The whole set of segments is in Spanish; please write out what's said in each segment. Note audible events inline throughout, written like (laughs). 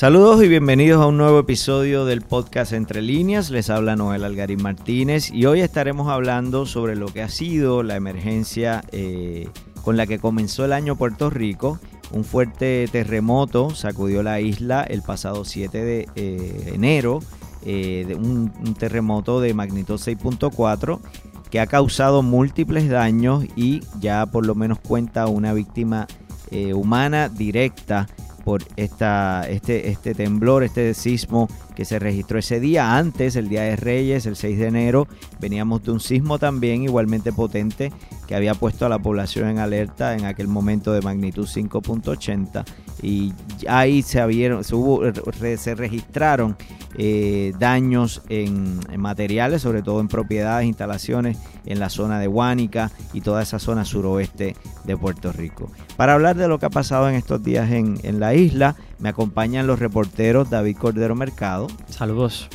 Saludos y bienvenidos a un nuevo episodio del podcast Entre Líneas. Les habla Noel Algarín Martínez y hoy estaremos hablando sobre lo que ha sido la emergencia eh, con la que comenzó el año Puerto Rico. Un fuerte terremoto sacudió la isla el pasado 7 de eh, enero, eh, un, un terremoto de magnitud 6.4 que ha causado múltiples daños y ya por lo menos cuenta una víctima humana directa por esta, este, este temblor, este sismo que se registró ese día. Antes, el Día de Reyes, el 6 de enero, veníamos de un sismo también igualmente potente que había puesto a la población en alerta en aquel momento de magnitud 5.80 y ahí se, abrieron, se, hubo, se registraron eh, daños en, materiales, sobre todo en propiedades, instalaciones en la zona de Huánica y toda esa zona suroeste de Puerto Rico. Para hablar de lo que ha pasado en estos días en, en la isla, me acompañan los reporteros David Cordero Mercado. Saludos.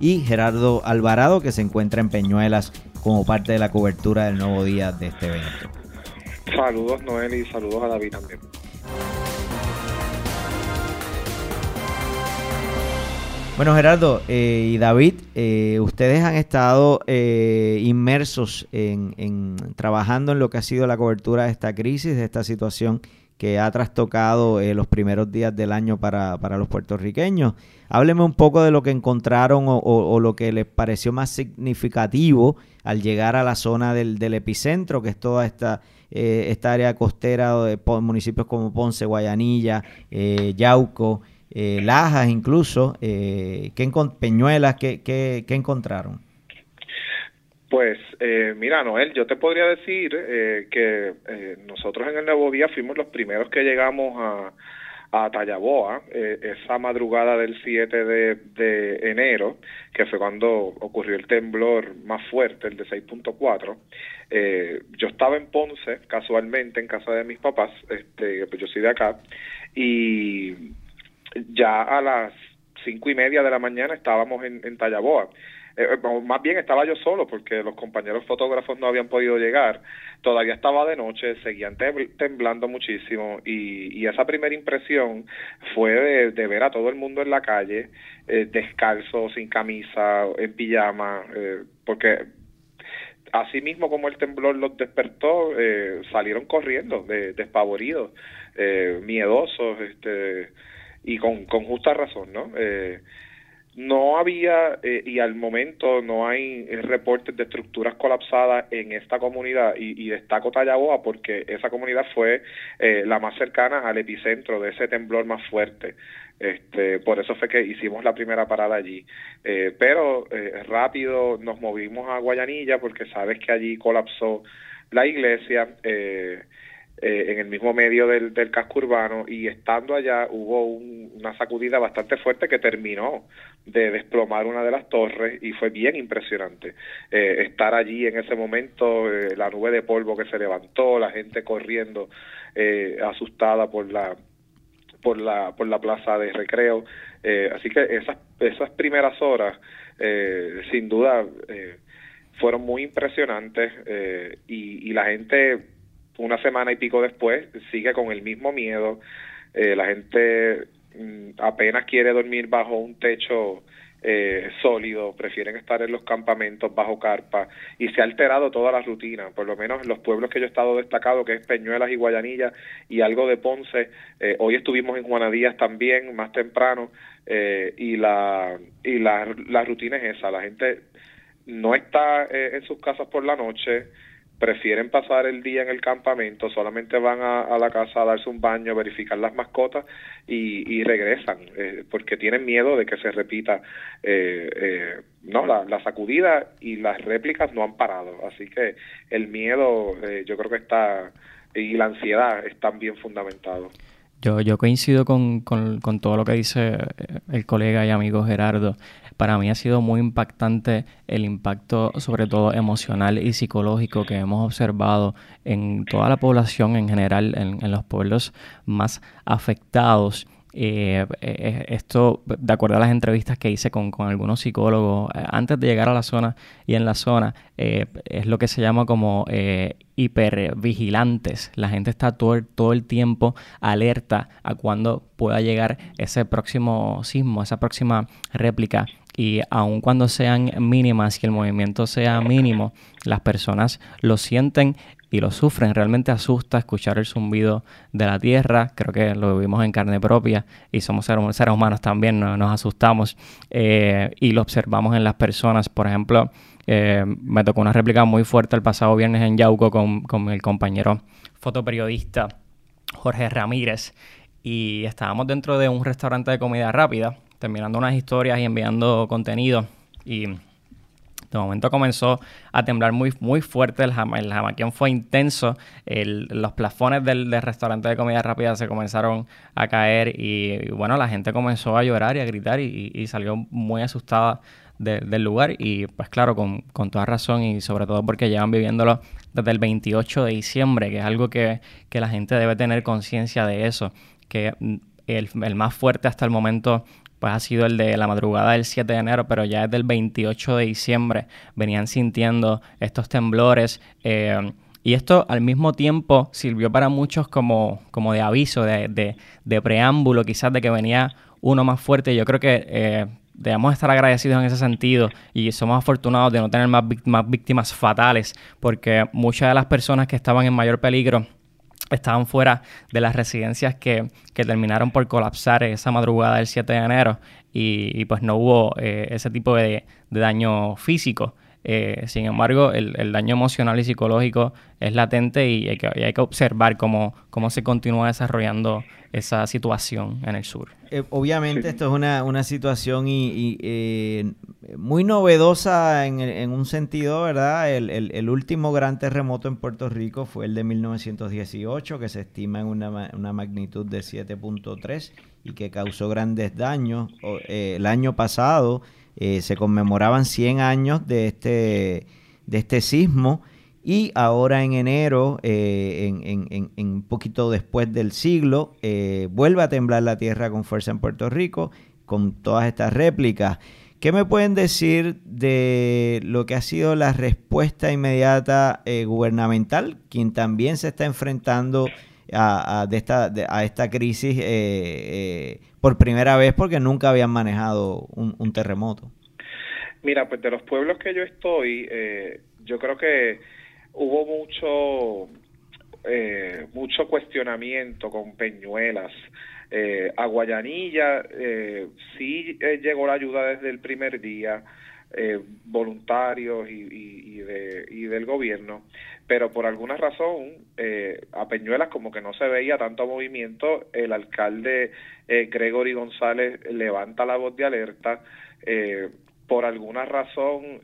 Y Gerardo Alvarado, que se encuentra en Peñuelas como parte de la cobertura del nuevo día de este evento. Saludos Noel y saludos a David también. Bueno, Gerardo eh, y David, eh, ustedes han estado eh, inmersos en, en, trabajando en lo que ha sido la cobertura de esta crisis, de esta situación que ha trastocado eh, los primeros días del año para, los puertorriqueños. Hábleme un poco de lo que encontraron o, o, o, lo que les pareció más significativo al llegar a la zona del, del epicentro, que es toda esta, eh, esta área costera de municipios como Ponce, Guayanilla, eh, Yauco, eh, Lajas incluso, ¿qué Peñuelas, ¿qué, qué, qué encontraron? Pues eh, mira, Noel, yo te podría decir eh, que eh, nosotros en el Nuevo Día fuimos los primeros que llegamos a, a Tallaboa eh, esa madrugada del 7 de, de, enero, que fue cuando ocurrió el temblor más fuerte, el de 6.4. Eh, yo estaba en Ponce, casualmente, en casa de mis papás, este, pues yo soy de acá, y ya a las cinco y media de la mañana estábamos en, en Tallaboa. Eh, más bien estaba yo solo porque los compañeros fotógrafos no habían podido llegar, todavía estaba de noche, seguían temblando muchísimo y, y esa primera impresión fue de, ver a todo el mundo en la calle, eh, descalzo, sin camisa, en pijama, eh, porque así mismo como el temblor los despertó, eh, salieron corriendo, de, despavoridos, eh, miedosos, este, y con, con justa razón, ¿no? Eh, no había eh, y al momento no hay reportes de estructuras colapsadas en esta comunidad y, destaco Tallaboa porque esa comunidad fue eh, la más cercana al epicentro de ese temblor más fuerte. Este, por eso fue que hicimos la primera parada allí. Eh, pero eh, rápido nos movimos a Guayanilla porque sabes que allí colapsó la iglesia. Eh, eh, en el mismo medio del, del, casco urbano y estando allá hubo un, una sacudida bastante fuerte que terminó de desplomar una de las torres y fue bien impresionante eh, estar allí en ese momento, eh, la nube de polvo que se levantó, la gente corriendo eh, asustada por la por la por la plaza de recreo, así que esas esas primeras horas sin duda fueron muy impresionantes y, y la gente una semana y pico después sigue con el mismo miedo. Eh, la gente mm, apenas quiere dormir bajo un techo eh, sólido, prefieren estar en los campamentos bajo carpa y se ha alterado toda la rutina, por lo menos en los pueblos que yo he estado destacado, que es Peñuelas y Guayanilla y algo de Ponce. Eh, hoy estuvimos en Juanadías también, más temprano, eh, y la y la, rutina es esa, la gente no está en sus casas por la noche, prefieren pasar el día en el campamento, solamente van a, a la casa a darse un baño, verificar las mascotas y, y regresan, eh, porque tienen miedo de que se repita eh, eh, no la, la, sacudida y las réplicas no han parado, así que el miedo eh, yo creo que está y la ansiedad están bien fundamentados. Yo, yo coincido con, con, con, todo lo que dice el colega y amigo Gerardo. Para mí ha sido muy impactante el impacto, sobre todo emocional y psicológico, que hemos observado en toda la población en general, en, los pueblos más afectados. eh, eh, esto, de acuerdo a las entrevistas que hice con, algunos psicólogos, eh, antes de llegar a la zona y en la zona, es lo que se llama como hipervigilantes. La gente está todo, todo el tiempo alerta a cuando pueda llegar ese próximo sismo, esa próxima réplica y aun cuando sean mínimas y el movimiento sea mínimo, las personas lo sienten y lo sufren. Realmente asusta escuchar el zumbido de la tierra. Creo que lo vivimos en carne propia y somos seres, humanos también, nos asustamos eh, y lo observamos en las personas. Por ejemplo, eh, me tocó una réplica muy fuerte el pasado viernes en Yauco con, con el compañero fotoperiodista Jorge Ramírez y estábamos dentro de un restaurante de comida rápida, terminando unas historias y enviando contenido. Y de momento comenzó a temblar muy, muy fuerte, el, jam el jamaquión fue intenso, los plafones del, restaurante de comida rápida se comenzaron a caer y, bueno, la gente comenzó a llorar y a gritar y, salió muy asustada del lugar. Y pues claro, con, toda razón y sobre todo porque llevan viviéndolo desde el 28 de diciembre, que es algo que, la gente debe tener conciencia de eso, que el, el, más fuerte hasta el momento pues ha sido el de la madrugada del 7 de enero, pero ya desde el 28 de diciembre venían sintiendo estos temblores. Eh, y esto al mismo tiempo sirvió para muchos como, como de aviso, de, de, preámbulo, quizás de que venía uno más fuerte. Yo creo que eh, debemos estar agradecidos en ese sentido y somos afortunados de no tener más, más víctimas fatales, porque muchas de las personas que estaban en mayor peligro estaban fuera de las residencias que, terminaron por colapsar esa madrugada del 7 de enero y, pues no hubo eh, ese tipo de, daño físico. Eh, sin embargo, el, daño emocional y psicológico es latente y hay que, observar cómo, cómo se continúa desarrollando esa situación en el sur. Eh, obviamente esto es una, una situación y, eh, muy novedosa en, un sentido, ¿verdad? El, último gran terremoto en Puerto Rico fue el de 1918, que se estima en una, una magnitud de 7.3 y que causó grandes daños. Eh, el año pasado se conmemoraban 100 años de este, de este sismo y ahora en enero, eh, en, un poquito después del siglo, eh, vuelve a temblar la tierra con fuerza en Puerto Rico, con todas estas réplicas. ¿Qué me pueden decir de lo que ha sido la respuesta inmediata eh, gubernamental, quien también se está enfrentando a, de esta, a esta crisis por primera vez porque nunca habían manejado un, terremoto? Mira, pues de los pueblos que yo estoy, yo creo que hubo mucho eh, mucho cuestionamiento con Peñuelas. Eh, a Guayanilla eh, sí eh, llegó la ayuda desde el primer día, eh, voluntarios y, y, de, y del gobierno, pero por alguna razón a Peñuelas como que no se veía tanto movimiento, el alcalde Gregory González levanta la voz de alerta, por alguna razón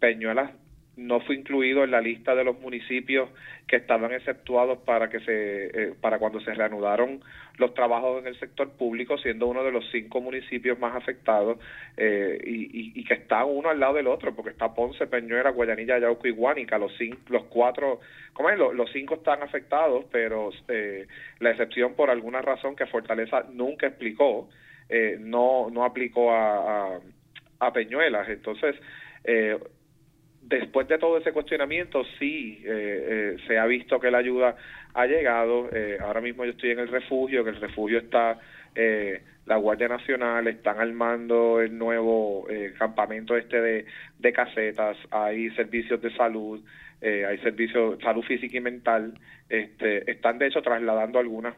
Peñuelas no fue incluido en la lista de los municipios que estaban exceptuados para que se eh, para cuando se reanudaron los trabajos en el sector público siendo uno de los cinco municipios más afectados eh, y, y, que está uno al lado del otro porque está Ponce, Peñuela, Guayanilla, Yauco y Guánica los cinco, los cuatro ¿cómo es? Los, cinco están afectados pero eh, la excepción por alguna razón que Fortaleza nunca explicó no no aplicó a, a, a Peñuelas entonces eh, después de todo ese cuestionamiento, sí eh, eh, se ha visto que la ayuda ha llegado. Eh, ahora mismo yo estoy en el refugio, que el refugio está, la Guardia Nacional, están armando el nuevo campamento este de, casetas, hay servicios de salud, hay servicios de salud física y mental. Este, están de hecho trasladando algunas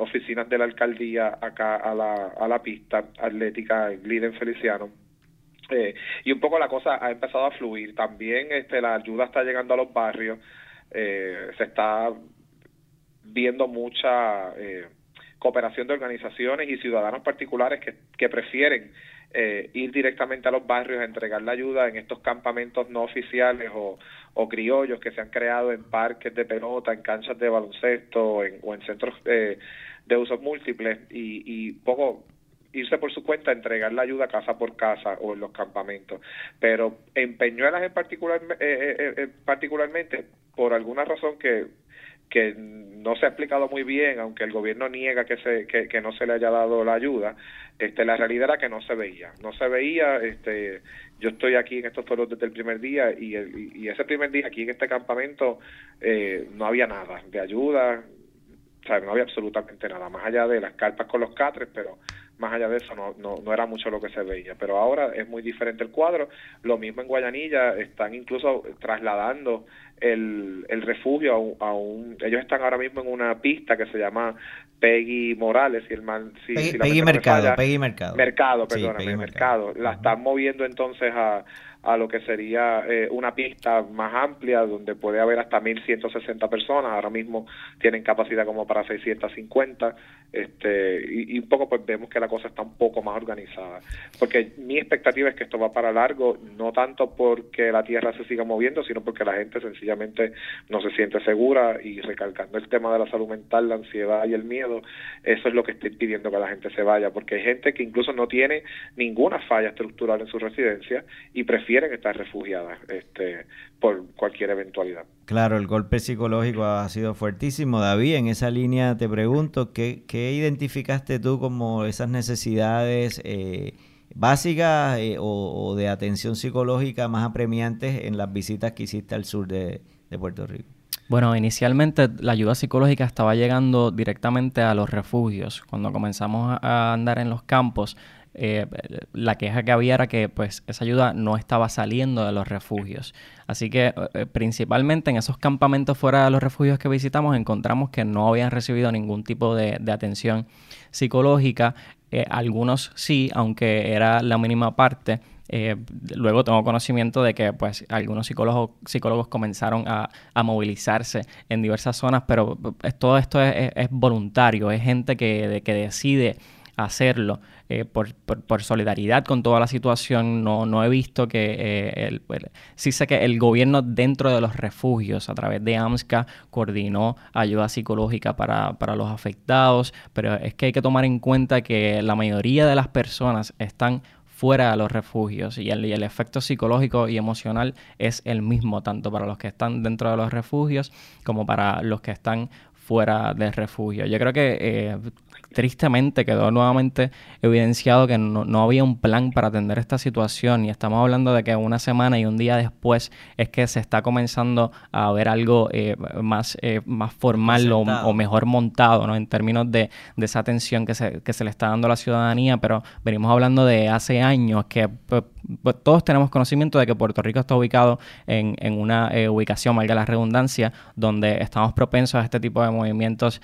oficinas de la alcaldía acá a la, a la pista atlética Gliden Feliciano eh, y un poco la cosa ha empezado a fluir. También este, la ayuda está llegando a los barrios, eh, se está viendo mucha eh, cooperación de organizaciones y ciudadanos particulares que, que prefieren ir directamente a los barrios a entregar la ayuda en estos campamentos no oficiales o, o criollos que se han creado en parques de pelota, en canchas de baloncesto en, o en centros de usos múltiples y, y poco irse por su cuenta a entregar la ayuda casa por casa o en los campamentos. Pero en Peñuelas en particular, eh, eh, eh, particularmente, por alguna razón que, que no se ha explicado muy bien, aunque el gobierno niega que, se, que, no se le haya dado la ayuda, este, la realidad era que no se veía, no se veía, este, yo estoy aquí en estos foros desde el primer día y, y ese primer día aquí en este campamento eh, no había nada de ayuda, o sea, no había absolutamente nada, más allá de las carpas con los catres, pero más allá de eso no, no, no, era mucho lo que se veía. Pero ahora es muy diferente el cuadro. Lo mismo en Guayanilla, están incluso trasladando el, el refugio a un, Ellos están ahora mismo en una pista que se llama Peggy Morales, y el man, si, Peggy, Mercado, Peggy Mercado. Mercado, perdóname, Mercado. La están moviendo entonces a a lo que sería eh, una pista más amplia donde puede haber hasta 1.160 personas. Ahora mismo tienen capacidad como para 650 este, y, un poco pues vemos que la cosa está un poco más organizada. Porque mi expectativa es que esto va para largo, no tanto porque la tierra se siga moviendo, sino porque la gente sencillamente no se siente segura y recalcando el tema de la salud mental, la ansiedad y el miedo, eso es lo que está impidiendo que la gente se vaya, porque hay gente que incluso no tiene ninguna falla estructural en su residencia y prefiere quieren estar refugiadas este, por cualquier eventualidad. Claro, el golpe psicológico ha sido fuertísimo. David, en esa línea te pregunto, ¿qué, qué identificaste tú como esas necesidades eh, básicas eh, o, de atención psicológica más apremiantes en las visitas que hiciste al sur de, de Puerto Rico? Bueno, inicialmente la ayuda psicológica estaba llegando directamente a los refugios. Cuando comenzamos a andar en los campos, eh, la queja que había era que pues esa ayuda no estaba saliendo de los refugios. Así que eh, eh, principalmente en esos campamentos fuera de los refugios que visitamos encontramos que no habían recibido ningún tipo de, atención psicológica. algunos sí, aunque era la mínima parte. luego tengo conocimiento de que pues algunos psicólogos, psicólogos comenzaron a, movilizarse en diversas zonas, pero todo esto es, voluntario, es gente que, que decide hacerlo. Eh, por, solidaridad con toda la situación, no, no he visto que eh, sí sé que el gobierno dentro de los refugios a través de AMSCA coordinó ayuda psicológica para, para los afectados, pero es que hay que tomar en cuenta que la mayoría de las personas están fuera de los refugios y el, el, efecto psicológico y emocional es el mismo tanto para los que están dentro de los refugios como para los que están fuera del refugio. Yo creo que eh, tristemente quedó nuevamente evidenciado que no, había un plan para atender esta situación y estamos hablando de que una semana y un día después es que se está comenzando a ver algo eh, más, eh, más formal o, mejor montado ¿no? en términos de, esa atención que se, que se le está dando a la ciudadanía, pero venimos hablando de hace años que pues, pues, todos tenemos conocimiento de que Puerto Rico está ubicado en, en una eh, ubicación, valga la redundancia, donde estamos propensos a este tipo de movimientos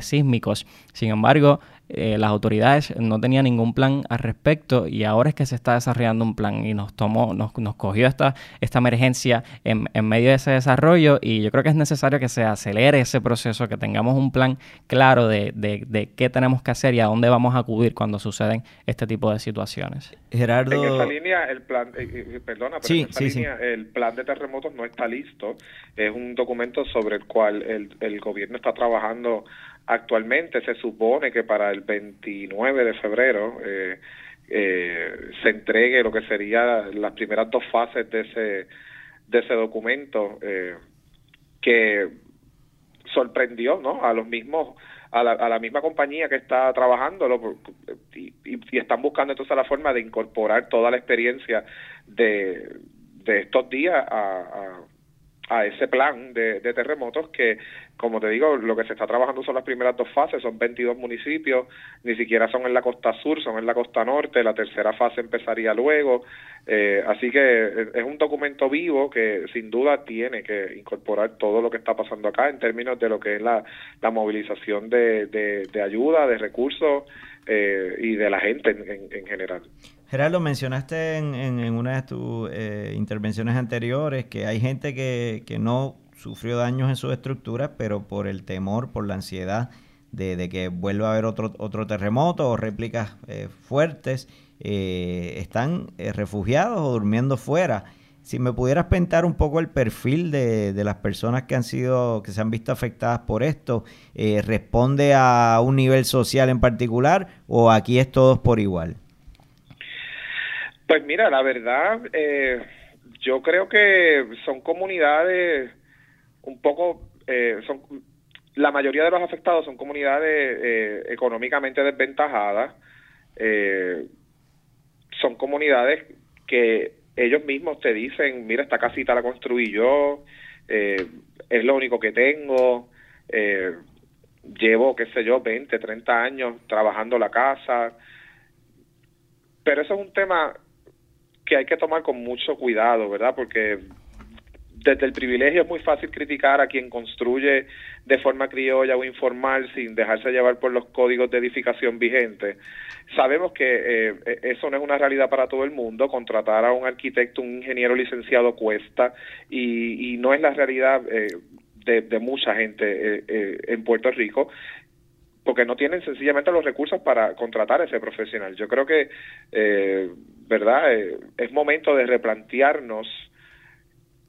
sísmicos. Sin embargo, eh, las autoridades no tenían ningún plan al respecto y ahora es que se está desarrollando un plan y nos tomó, nos, nos cogió esta, esta emergencia en, medio de ese desarrollo y yo creo que es necesario que se acelere ese proceso, que tengamos un plan claro de, de, qué tenemos que hacer y a dónde vamos a acudir cuando suceden este tipo de situaciones. Gerardo... En esa línea, el plan, eh, eh, perdona, pero en esa línea, el plan de terremotos no está listo. Es un documento sobre el cual el, el gobierno está trabajando Actualmente se supone que para el 29 de febrero eh, eh, se entregue lo que serían las primeras dos fases de ese, de ese documento eh, que sorprendió ¿no? a los mismos a la, a la misma compañía que está trabajando y, y, están buscando entonces la forma de incorporar toda la experiencia de, de estos días a, ese plan de, terremotos que, como te digo, lo que se está trabajando son las primeras dos fases, son 22 municipios, ni siquiera son en la costa sur, son en la costa norte, la tercera fase empezaría luego, eh, así que es un documento vivo que sin duda tiene que incorporar todo lo que está pasando acá en términos de lo que es la, la movilización de, de, ayuda, de recursos eh, y de la gente en general. Gerardo, mencionaste en, en, una de tus eh, intervenciones anteriores que hay gente que, que, no sufrió daños en sus estructuras, pero por el temor, por la ansiedad de, que vuelva a haber otro, otro terremoto o réplicas eh, fuertes, eh, están refugiados o durmiendo fuera. Si me pudieras pintar un poco el perfil de, de, las personas que han sido, que se han visto afectadas por esto, ¿responde a un nivel social en particular o aquí es todos por igual? Pues mira, la verdad, eh, yo creo que son comunidades un poco, eh, son, la mayoría de los afectados son comunidades eh, económicamente desventajadas, eh, son comunidades que ellos mismos te dicen, mira, esta casita la construí yo, eh, es lo único que tengo, llevo, qué sé yo, 20, 30 años trabajando la casa, pero eso es un tema que hay que tomar con mucho cuidado, ¿verdad? Porque desde el privilegio es muy fácil criticar a quien construye de forma criolla o informal sin dejarse llevar por los códigos de edificación vigentes. Sabemos que eh, eso no es una realidad para todo el mundo, contratar a un arquitecto, un ingeniero licenciado cuesta y, no es la realidad eh, de, mucha gente eh, en Puerto Rico porque no tienen sencillamente los recursos para contratar a ese profesional. Yo creo que, ¿verdad? es momento de replantearnos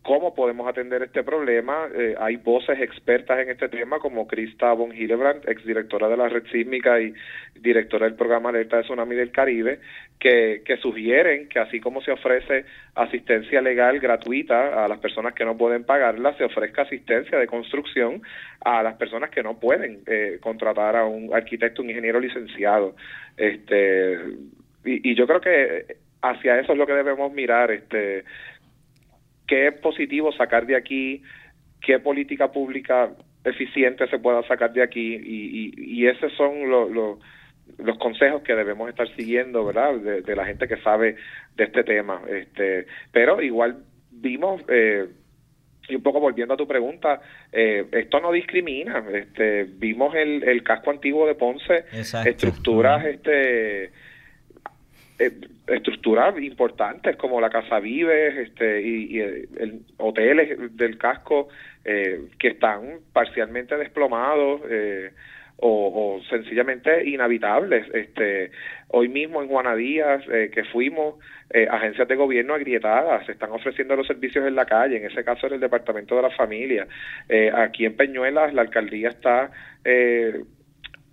cómo podemos atender este problema. Eh, hay voces expertas en este tema como Krista von Hillebrand, exdirectora de la Red Sísmica y directora del programa Alerta de Tsunami del Caribe, que, sugieren que así como se ofrece asistencia legal gratuita a las personas que no pueden pagarla, se ofrezca asistencia de construcción a las personas que no pueden eh, contratar a un arquitecto, un ingeniero licenciado. Este, y, y yo creo que hacia eso es lo que debemos mirar. Este, qué es positivo sacar de aquí, qué política pública eficiente se pueda sacar de aquí y, y, esos son los consejos que debemos estar siguiendo, ¿verdad? De, la gente que sabe de este tema. Este, pero igual vimos eh, y un poco volviendo a tu pregunta, eh, esto no discrimina. Este, vimos el, el casco antiguo de Ponce, estructuras, este estructuras importantes como la Casa Vives este, y, el, hoteles del casco eh, que están parcialmente desplomados eh, o, sencillamente inhabitables. Este, hoy mismo en Juanadías, eh, que fuimos, agencias de gobierno agrietadas, se están ofreciendo los servicios en la calle, en ese caso en el Departamento de la Familia. aquí en Peñuelas la alcaldía está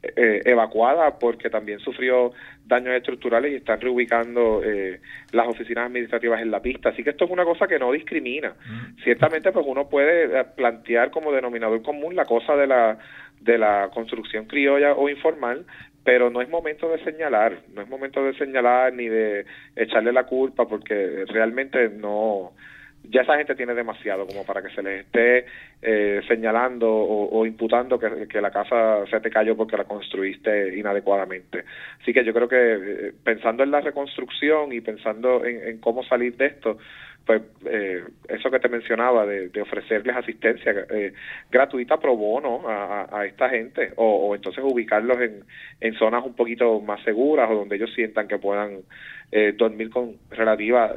eh, evacuada porque también sufrió daños estructurales y están reubicando eh, las oficinas administrativas en la pista. Así que esto es una cosa que no discrimina. Mm. Ciertamente, pues uno puede eh, plantear como denominador común la cosa de la de la construcción criolla o informal, pero no es momento de señalar, no es momento de señalar ni de echarle la culpa porque realmente no ya esa gente tiene demasiado como para que se les esté eh, señalando o, imputando que, la casa se te cayó porque la construiste inadecuadamente. Así que yo creo que eh, pensando en la reconstrucción y pensando en, cómo salir de esto, pues eh, eso que te mencionaba de, ofrecerles asistencia gratuita pro bono a, esta gente o, o, entonces ubicarlos en, en zonas un poquito más seguras o donde ellos sientan que puedan dormir con relativa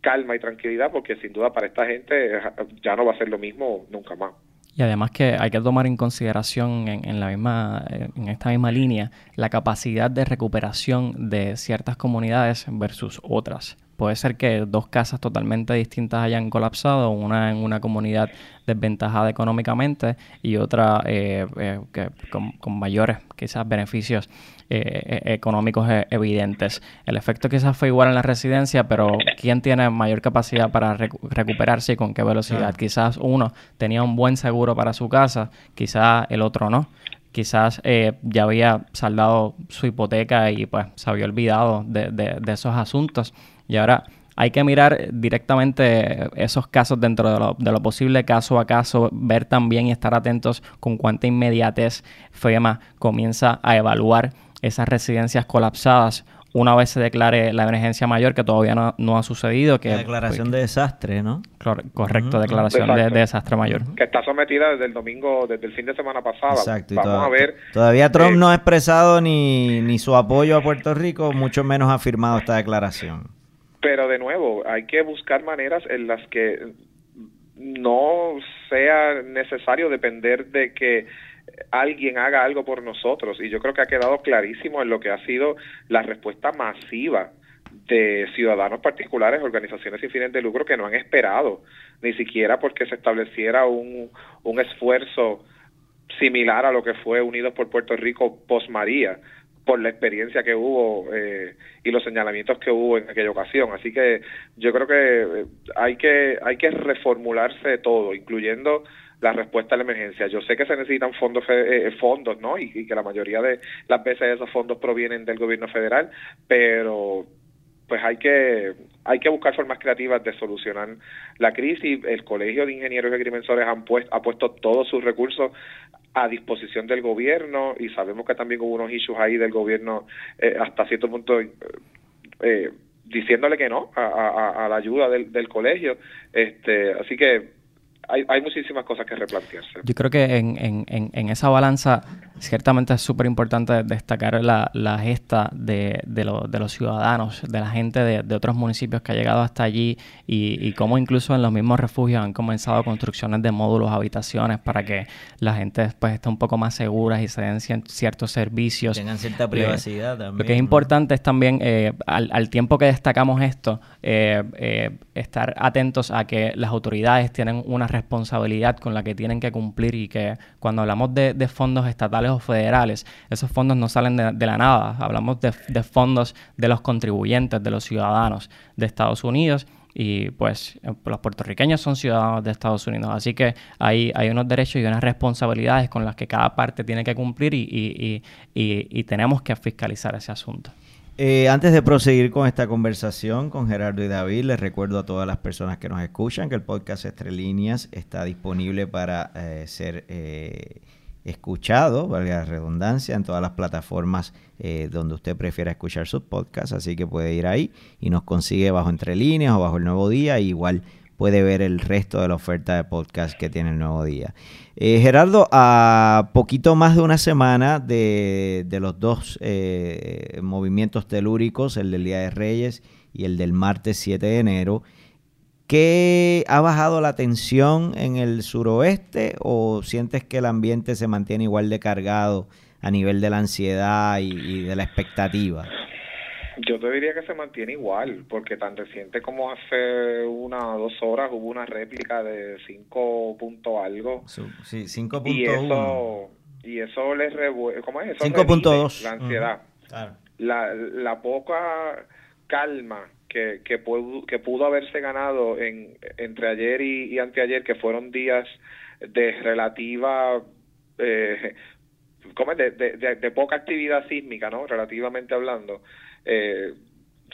calma y tranquilidad porque sin duda para esta gente eh, ya no va a ser lo mismo nunca más. Y además que hay que tomar en consideración en, en, la misma, en esta misma línea la capacidad de recuperación de ciertas comunidades versus otras. Puede ser que dos casas totalmente distintas hayan colapsado, una en una comunidad desventajada económicamente y otra eh, eh, que, con, con, mayores quizás beneficios eh, económicos evidentes. El efecto quizás fue igual en la residencia, pero ¿quién tiene mayor capacidad para recuperarse y con qué velocidad? Quizás uno tenía un buen seguro para su casa, quizás el otro no quizás ya había saldado su hipoteca y pues se había olvidado de, de, esos asuntos y ahora hay que mirar directamente esos casos dentro de lo, de lo, posible, caso a caso, ver también y estar atentos con cuánta inmediatez FEMA comienza a evaluar esas residencias colapsadas una vez se declare la emergencia mayor, que todavía no, ha sucedido. Que, la declaración de desastre, ¿no? Correcto, declaración de, desastre mayor. Que está sometida desde el domingo, desde el fin de semana pasado. Exacto. Vamos a ver. Todavía Trump eh, no ha expresado ni, ni su apoyo a Puerto Rico, mucho menos ha firmado esta declaración. Pero de nuevo, hay que buscar maneras en las que no sea necesario depender de que alguien haga algo por nosotros. Y yo creo que ha quedado clarísimo en lo que ha sido la respuesta masiva de ciudadanos particulares, organizaciones sin fines de lucro que no han esperado ni siquiera porque se estableciera un, un esfuerzo similar a lo que fue Unidos por Puerto Rico post María por la experiencia que hubo eh, y los señalamientos que hubo en aquella ocasión. Así que yo creo que eh, hay que hay que reformularse todo, incluyendo la respuesta a la emergencia. Yo sé que se necesitan fondos, eh, fondos ¿no? Y, y, que la mayoría de las veces esos fondos provienen del gobierno federal, pero pues hay que hay que buscar formas creativas de solucionar la crisis. El Colegio de Ingenieros y Agrimensores han puesto, ha puesto todos sus recursos a disposición del gobierno y sabemos que también hubo unos issues ahí del gobierno eh, hasta cierto punto eh, diciéndole que no a, la ayuda del, del colegio. este Así que hay, hay muchísimas cosas que replantearse. Yo creo que en, en, en esa balanza ciertamente es súper importante destacar la, la gesta de, de, de, los ciudadanos, de la gente de, de, otros municipios que ha llegado hasta allí y, y cómo incluso en los mismos refugios han comenzado construcciones de módulos, habitaciones para que la gente pues esté un poco más segura y se den ciertos servicios. Tengan cierta privacidad también. Lo que es importante es también, eh, al, al, tiempo que destacamos esto, eh, eh, estar atentos a que las autoridades tienen una responsabilidad con la que tienen que cumplir y que cuando hablamos de fondos estatales federales, esos fondos no salen de, la nada, hablamos de, fondos de los contribuyentes, de los ciudadanos de Estados Unidos y pues los puertorriqueños son ciudadanos de Estados Unidos, así que hay, hay unos derechos y unas responsabilidades con las que cada parte tiene que cumplir y, y tenemos que fiscalizar ese asunto. Eh, antes de proseguir con esta conversación con Gerardo y David, les recuerdo a todas las personas que nos escuchan que el podcast Entre Líneas está disponible para eh, ser eh, escuchado, valga la redundancia, en todas las plataformas eh, donde usted prefiera escuchar sus podcasts. Así que puede ir ahí y nos consigue bajo Entre Líneas o bajo el Nuevo Día. igual puede ver el resto de la oferta de podcast que tiene el Nuevo Día. Eh, Gerardo, a poquito más de una semana de, de los dos eh, movimientos telúricos, el del Día de Reyes y el del martes 7 de enero, ¿qué ha bajado la tensión en el suroeste o sientes que el ambiente se mantiene igual de cargado a nivel de la ansiedad y, y de la expectativa? Yo te diría que se mantiene igual, porque tan reciente como hace una o dos horas hubo una réplica de 5 punto algo. Sí, 5.1. Y eso, y eso les revuelve, ¿cómo es eso? 5.2. La ansiedad. Uh -huh. claro. la, la poca calma que, que, pudo, que pudo haberse ganado en, entre ayer y, y anteayer, que fueron días de relativa... Eh, ¿cómo es? De, de, de, poca actividad sísmica, ¿no? Relativamente hablando eh,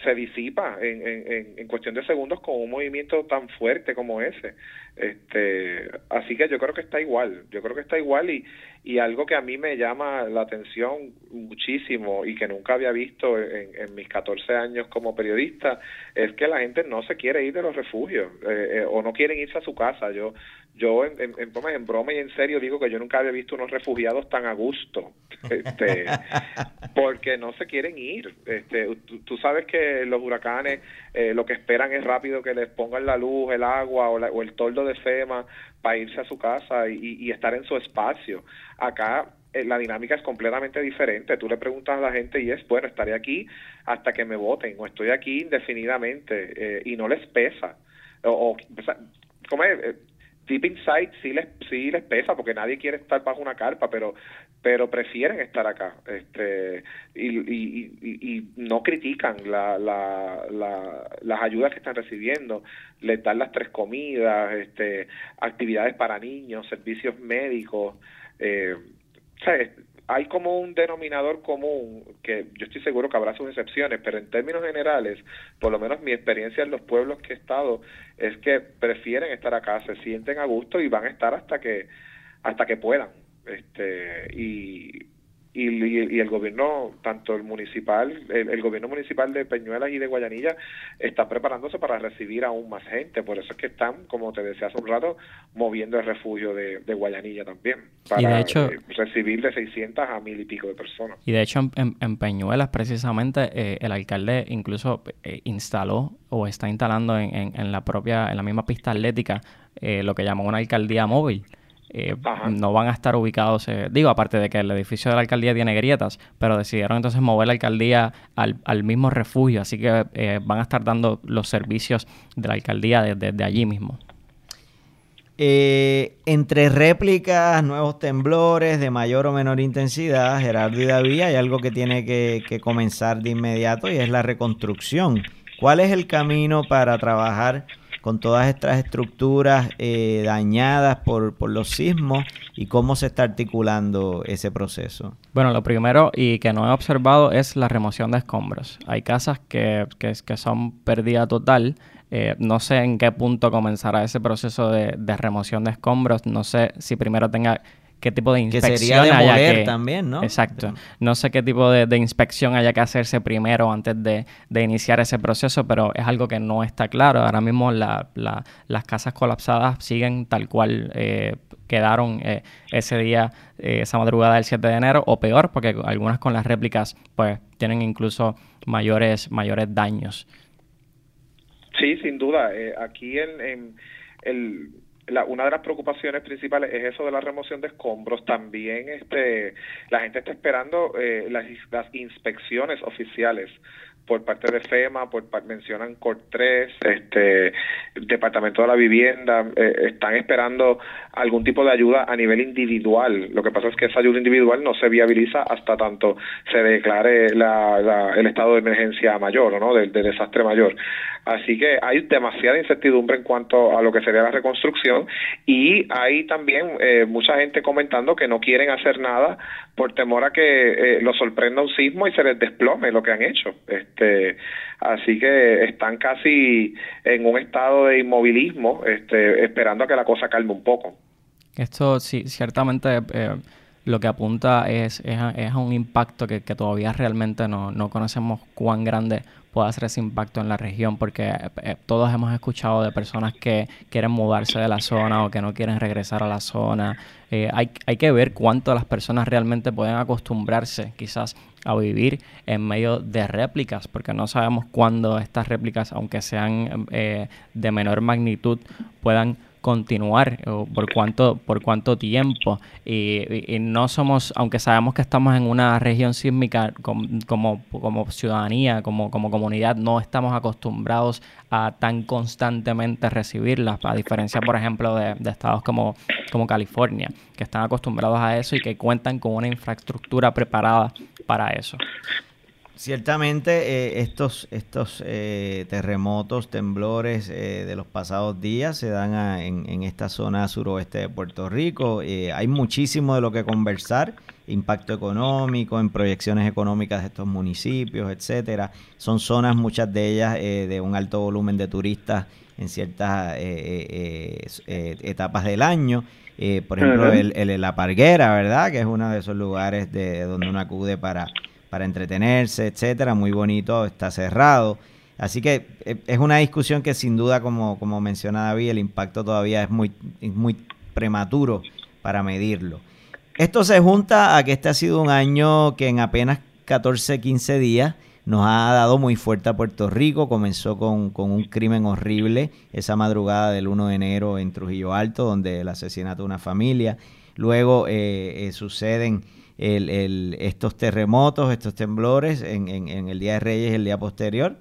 se disipa en, en, en, cuestión de segundos con un movimiento tan fuerte como ese. Este, así que yo creo que está igual, yo creo que está igual y, y algo que a mí me llama la atención muchísimo y que nunca había visto en, en mis 14 años como periodista es que la gente no se quiere ir de los refugios eh, eh, o no quieren irse a su casa. Yo yo en, en, en, broma y en serio digo que yo nunca había visto unos refugiados tan a gusto, (laughs) este, porque no se quieren ir. Este, tú, sabes que los huracanes eh, lo que esperan es rápido que les pongan la luz, el agua o, la, o el toldo de FEMA para irse a su casa y, estar en su espacio. Acá eh, la dinámica es completamente diferente. Tú le preguntas a la gente y es, bueno, estaré aquí hasta que me voten o estoy aquí indefinidamente eh, y no les pesa. O, o ¿cómo es? Deep inside sí les sí les pesa porque nadie quiere estar bajo una carpa pero pero prefieren estar acá este y, y, y, y no critican la, la, la, las ayudas que están recibiendo. Les dan las tres comidas este actividades para niños servicios médicos eh, o sea, hay como un denominador común que yo estoy seguro que habrá sus excepciones, pero en términos generales, por lo menos mi experiencia en los pueblos que he estado es que prefieren estar acá, se sienten a gusto y van a estar hasta que hasta que puedan. Este y y, y, el gobierno, tanto el municipal, el, el, gobierno municipal de Peñuelas y de Guayanilla, están preparándose para recibir aún más gente. Por eso es que están, como te decía hace un rato, moviendo el refugio de, de Guayanilla también, para y de hecho, eh, recibir de 600 a mil y pico de personas. Y de hecho, en, en Peñuelas, precisamente, eh, el alcalde incluso eh, instaló o está instalando en, en, en, la propia, en la misma pista atlética, eh, lo que llamó una alcaldía móvil eh, no van a estar ubicados, eh, digo, aparte de que el edificio de la alcaldía tiene grietas, pero decidieron entonces mover la alcaldía al, al mismo refugio, así que eh, van a estar dando los servicios de la alcaldía desde, desde allí mismo. Eh, entre réplicas, nuevos temblores de mayor o menor intensidad, Gerardo y David, hay algo que tiene que, que comenzar de inmediato y es la reconstrucción. ¿Cuál es el camino para trabajar con todas estas estructuras eh, dañadas por, por los sismos y cómo se está articulando ese proceso? Bueno, lo primero y que no he observado es la remoción de escombros. Hay casas que, que, que son pérdida total. Eh, no sé en qué punto comenzará ese proceso de, de, remoción de escombros. No sé si primero tenga qué tipo de inspección que haya que... también, ¿no? Exacto. No sé qué tipo de, de inspección haya que hacerse primero antes de, de, iniciar ese proceso, pero es algo que no está claro. Ahora mismo la, la, las casas colapsadas siguen tal cual eh, quedaron eh, ese día, eh, esa madrugada del 7 de enero, o peor, porque algunas con las réplicas pues tienen incluso mayores, mayores daños. Sí, sin duda. Eh, aquí en, en el la, una de las preocupaciones principales es eso de la remoción de escombros. También este, la gente está esperando eh, las, las inspecciones oficiales por parte de FEMA, por mencionan COR 3, este Departamento de la Vivienda, eh, están esperando algún tipo de ayuda a nivel individual. Lo que pasa es que esa ayuda individual no se viabiliza hasta tanto se declare la, la, el estado de emergencia mayor no de desastre mayor. Así que hay demasiada incertidumbre en cuanto a lo que sería la reconstrucción y hay también eh, mucha gente comentando que no quieren hacer nada por temor a que eh, los sorprenda un sismo y se les desplome lo que han hecho. Este, así que están casi en un estado de inmovilismo, este, esperando a que la cosa calme un poco. Esto sí, ciertamente eh, lo que apunta es, es, a, es a un impacto que, que todavía realmente no, no conocemos cuán grande pueda hacer ese impacto en la región, porque eh, todos hemos escuchado de personas que quieren mudarse de la zona o que no quieren regresar a la zona. Eh, hay, hay que ver cuánto las personas realmente pueden acostumbrarse quizás a vivir en medio de réplicas, porque no sabemos cuándo estas réplicas, aunque sean eh, de menor magnitud, puedan continuar o por cuánto por cuánto tiempo. Y, y, no somos aunque sabemos que estamos en una región sísmica como como, ciudadanía como como comunidad no estamos acostumbrados a tan constantemente recibirlas a diferencia por ejemplo de, de estados como como California que están acostumbrados a eso y que cuentan con una infraestructura preparada para eso Ciertamente eh, estos, estos eh, terremotos, temblores eh, de los pasados días se dan a, en, en, esta zona suroeste de Puerto Rico. Eh, hay muchísimo de lo que conversar, impacto económico, en proyecciones económicas de estos municipios, etcétera. Son zonas, muchas de ellas, de un alto volumen de turistas en ciertas etapas del año. por ejemplo, el, el, la Parguera, ¿verdad? Que es uno de esos lugares de donde uno acude para para entretenerse, etcétera, muy bonito, está cerrado. Así que es una discusión que sin duda, como, como menciona David, el impacto todavía es muy, muy prematuro para medirlo. Esto se junta a que este ha sido un año que en apenas 14, 15 días nos ha dado muy fuerte a Puerto Rico. Comenzó con, con, un crimen horrible esa madrugada del 1 de enero en Trujillo Alto, donde el asesinato de una familia. Luego eh, eh, suceden el, el, estos terremotos, estos temblores en, en, el Día de Reyes el día posterior.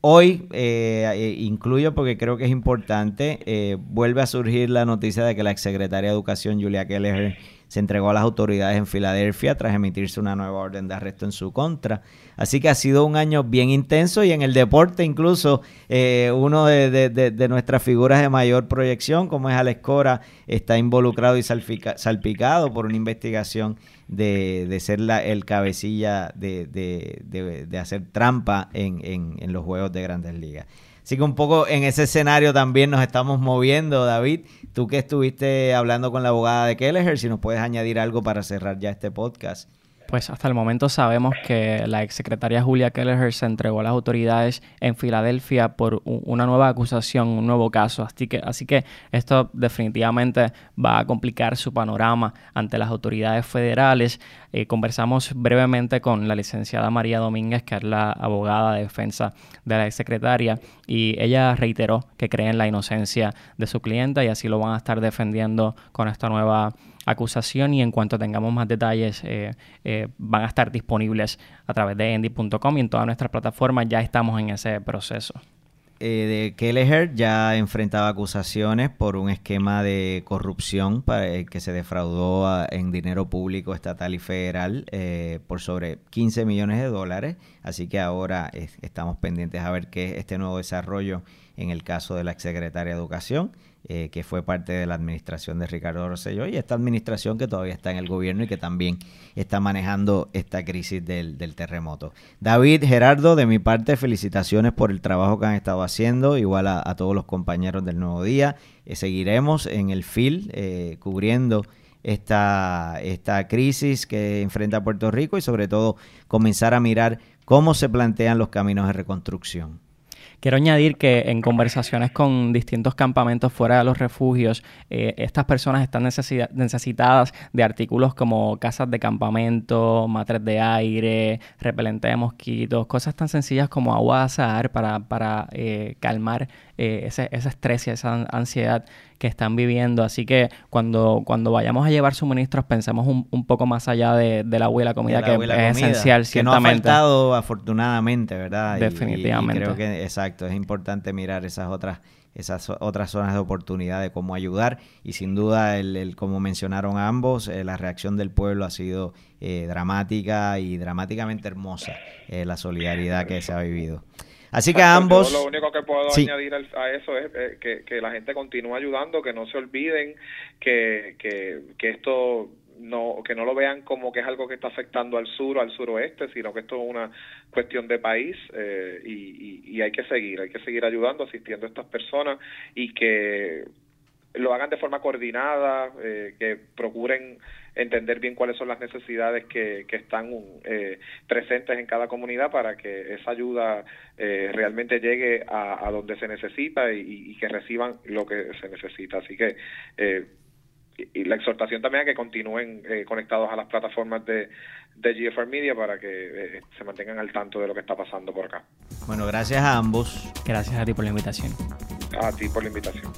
Hoy eh, incluyo porque creo que es importante, eh, vuelve a surgir la noticia de que la exsecretaria de Educación, Julia Keller, se entregó a las autoridades en Filadelfia tras emitirse una nueva orden de arresto en su contra. Así que ha sido un año bien intenso y en el deporte incluso eh, uno de, nuestras figuras de mayor proyección, como es Alex Cora, está involucrado y salpica, salpicado por una investigación de, de ser la, el cabecilla de, de, de, hacer trampa en, en, en, los juegos de grandes ligas. Así que un poco en ese escenario también nos estamos moviendo, David. Tú que estuviste hablando con la abogada de Kelleher, si nos puedes añadir algo para cerrar ya este podcast. Pues hasta el momento sabemos que la exsecretaria Julia Kelleher se entregó a las autoridades en Filadelfia por una nueva acusación, un nuevo caso. Así que, así que esto definitivamente va a complicar su panorama ante las autoridades federales. Eh, conversamos brevemente con la licenciada María Domínguez, que es la abogada de defensa de la exsecretaria, y ella reiteró que cree en la inocencia de su clienta y así lo van a estar defendiendo con esta nueva acusación y en cuanto tengamos más detalles eh, eh, van a estar disponibles a través de endy.com y en todas nuestras plataformas ya estamos en ese proceso. Eh, de Kelleher ya enfrentaba acusaciones por un esquema de corrupción para, eh, que se defraudó a, en dinero público estatal y federal eh, por sobre 15 millones de dólares. Así que ahora estamos pendientes a ver qué este nuevo desarrollo en el caso de la exsecretaria de Educación, eh, que fue parte de la administración de Ricardo Rosselló, y esta administración que todavía está en el gobierno y que también está manejando esta crisis del, terremoto. David, Gerardo, de mi parte, felicitaciones por el trabajo que han estado haciendo, igual a, todos los compañeros del Nuevo Día. Eh, seguiremos en el FIL eh, cubriendo esta, esta crisis que enfrenta Puerto Rico y sobre todo comenzar a mirar cómo se plantean los caminos de reconstrucción. Quiero añadir que en conversaciones con distintos campamentos fuera de los refugios, eh, estas personas están necesitadas de artículos como casas de campamento, matres de aire, repelente de mosquitos, cosas tan sencillas como agua de azahar para, para eh, calmar eh, ese, ese estrés y esa ansiedad que están viviendo. Así que cuando, cuando vayamos a llevar suministros, pensemos un, un poco más allá de, de la la comida, que es esencial, que no ha faltado afortunadamente, ¿verdad? Definitivamente. creo que, exacto, es importante mirar esas otras esas otras zonas de oportunidad de cómo ayudar y sin duda el, como mencionaron ambos eh, la reacción del pueblo ha sido eh, dramática y dramáticamente hermosa eh, la solidaridad que se ha vivido Así que ambos... lo único que puedo añadir a eso es eh, que, la gente continúe ayudando, que no se olviden que, que, esto no que no lo vean como que es algo que está afectando al sur o al suroeste, sino que esto es una cuestión de país eh, y, y, hay que seguir, hay que seguir ayudando, asistiendo a estas personas y que lo hagan de forma coordinada, eh, que procuren entender bien cuáles son las necesidades que, que están eh, presentes en cada comunidad para que esa ayuda eh, realmente llegue a, donde se necesita y, que reciban lo que se necesita. Así que y la exhortación también a que continúen conectados a las plataformas de, de GFR Media para que se mantengan al tanto de lo que está pasando por acá. Bueno, gracias a ambos. Gracias a ti por la invitación. A ti por la invitación.